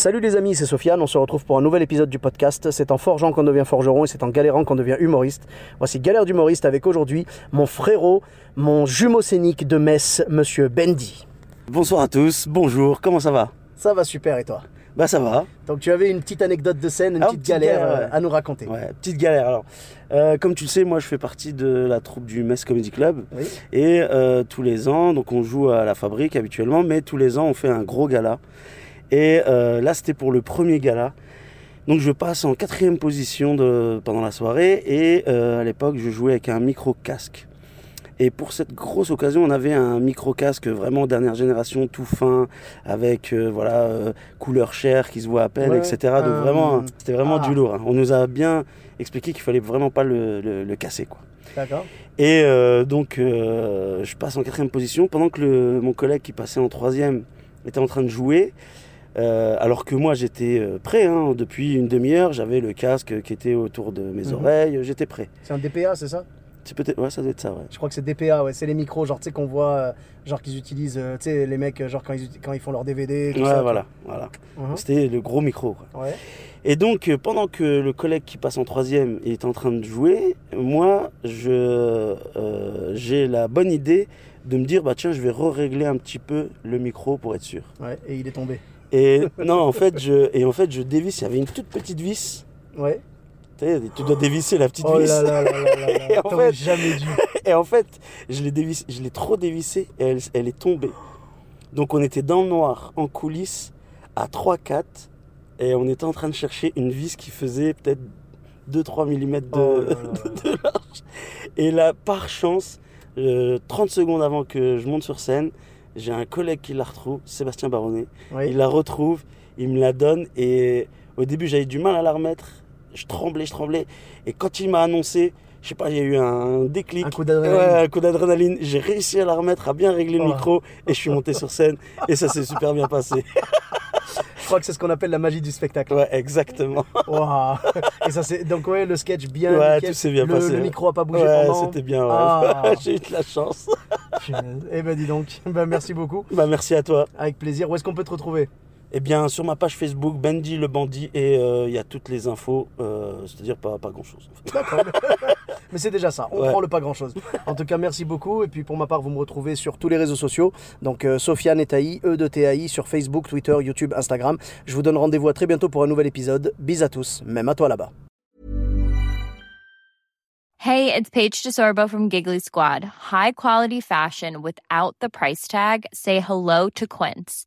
Salut les amis, c'est Sofiane, on se retrouve pour un nouvel épisode du podcast. C'est en forgeant qu'on devient forgeron et c'est en galérant qu'on devient humoriste. Voici Galère d'humoriste avec aujourd'hui mon frérot, mon jumeau scénique de Metz, monsieur Bendy. Bonsoir à tous, bonjour, comment ça va? Ça va super et toi? Bah ça va. Donc tu avais une petite anecdote de scène, une Ah, petite petite galère galère, euh, ouais. à nous raconter. Ouais, petite galère alors. Euh, comme tu le sais, moi je fais partie de la troupe du Metz Comedy Club. Oui. Et euh, tous les ans, donc on joue à la fabrique habituellement, mais tous les ans on fait un gros gala. Et euh, là c'était pour le premier gala. Donc je passe en quatrième position de, pendant la soirée et euh, à l'époque je jouais avec un micro-casque. Et pour cette grosse occasion, on avait un micro-casque vraiment dernière génération, tout fin, avec euh, voilà euh, couleur chair qui se voit à peine, Ouais, etc. Donc vraiment, c'était vraiment ah. du lourd. hein. On nous a bien expliqué qu'il fallait vraiment pas le, le- le casser, quoi. D'accord. Et donc, je passe en quatrième position pendant que le- mon collègue qui passait en troisième était en train de jouer. Euh, alors que moi j'étais euh, prêt, hein. depuis une demi-heure, j'avais le casque qui était autour de mes Mhm. oreilles, j'étais prêt. C'est un DPA, c'est ça? Peut-être, ouais, ça doit être ça, ouais. Je crois que c'est DPA, ouais. C'est les micros, genre, tu sais, qu'on voit, euh, genre, qu'ils utilisent, euh, tu sais, les mecs, euh, genre, quand ils, quand ils font leur DVD, tout Ouais, ça. voilà, voilà. Mhm. C'était le gros micro. quoi. Ouais. Et donc, euh, pendant que le collègue qui passe en troisième est en train de jouer, moi, je, j'ai la bonne idée de me dire, bah tiens, je vais re-régler un petit peu le micro pour être sûr. Ouais, et il est tombé. Et non, en fait, je, et en fait, je dévisse. Il y avait une toute petite vis. Ouais. Tu dois dévisser la petite Oh vis. là là là là là Et en fait- jamais dû. Et en fait, je l'ai dévissé, je l'ai trop dévissé et elle, elle est tombée. Donc on était dans le noir, en coulisses, à 3-4, et on était en train de chercher une vis qui faisait peut-être 2-3 mm de, Oh de large. Et là, par chance, euh, 30 secondes avant que je monte sur scène, j'ai un collègue qui la retrouve, Sébastien Baronnet. Oui. Il la retrouve, il me la donne, et au début j'avais du mal à la remettre. Je tremblais, je tremblais. Et quand il m'a annoncé, je sais pas, il y a eu un déclic. Un coup d'adrénaline. Ouais. J'ai réussi à la remettre, à bien régler le Oh. micro, et je suis monté sur scène, et ça s'est super bien passé. Je crois que c'est ce qu'on appelle la magie du spectacle. Ouais, exactement. Waouh. Et ça c'est donc ouais le sketch bien Ouais, nickel. tout s'est bien le, passé, Le ouais. micro a pas bougé Ouais, pendant. c'était bien. ouais. Ah. J'ai eu de la chance. Eh ben dis donc. Ben merci beaucoup. Bah, merci à toi. Avec plaisir. Où est-ce qu'on peut te retrouver? Eh bien, sur ma page Facebook, Bendy le bandit, et euh, il y a toutes les infos, euh, c'est-à-dire pas, pas grand-chose. en fait. D'accord. Mais c'est déjà ça. On Ouais. prend le pas grand chose. En tout cas, merci beaucoup. Et puis pour ma part, vous me retrouvez sur tous les réseaux sociaux. Donc euh, Sofiane et Taï, E de TAI, sur Facebook, Twitter, YouTube, Instagram. Je vous donne rendez-vous à très bientôt pour un nouvel épisode. Bis à tous, même à toi là-bas. Hey, it's Paige DeSorbo from Giggly Squad. High quality fashion without the price tag. Say hello to Quince.